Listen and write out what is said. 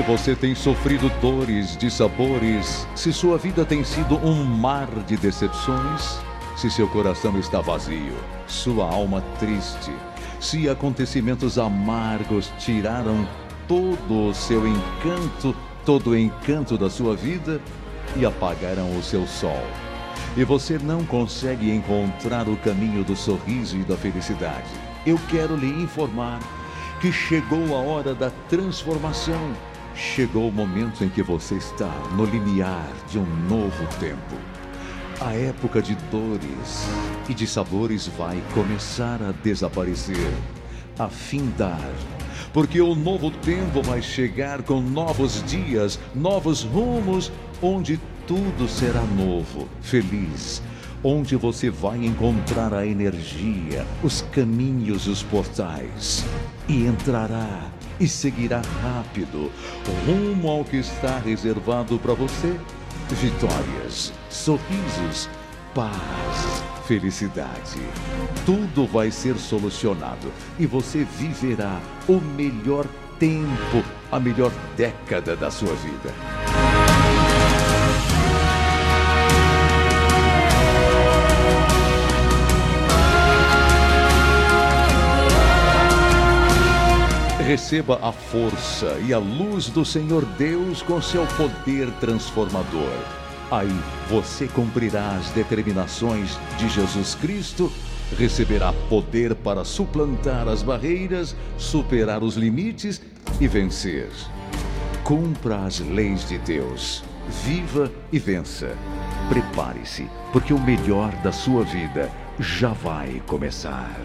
você tem sofrido dores, dissabores, se sua vida tem sido um mar de decepções, se seu coração está vazio, sua alma triste, se acontecimentos amargos tiraram todo o seu encanto, todo o encanto da sua vida e apagaram o seu sol. E você não consegue encontrar o caminho do sorriso e da felicidade. Eu quero lhe informar que chegou a hora da transformação. Chegou o momento em que você está no limiar de um novo tempo. A época de dores e de sabores vai começar a desaparecer, a findar, porque o novo tempo vai chegar com novos dias, novos rumos, onde tudo será novo, feliz, onde você vai encontrar a energia, os caminhos, os portais, e entrará e seguirá rápido rumo ao que está reservado para você: vitórias, sorrisos, paz, felicidade. Tudo vai ser solucionado e você viverá o melhor tempo, a melhor década da sua vida. Receba a força e a luz do Senhor Deus com seu poder transformador. Aí você cumprirá as determinações de Jesus Cristo, receberá poder para suplantar as barreiras, superar os limites e vencer. Cumpra as leis de Deus. Viva e vença. Prepare-se, porque o melhor da sua vida já vai começar.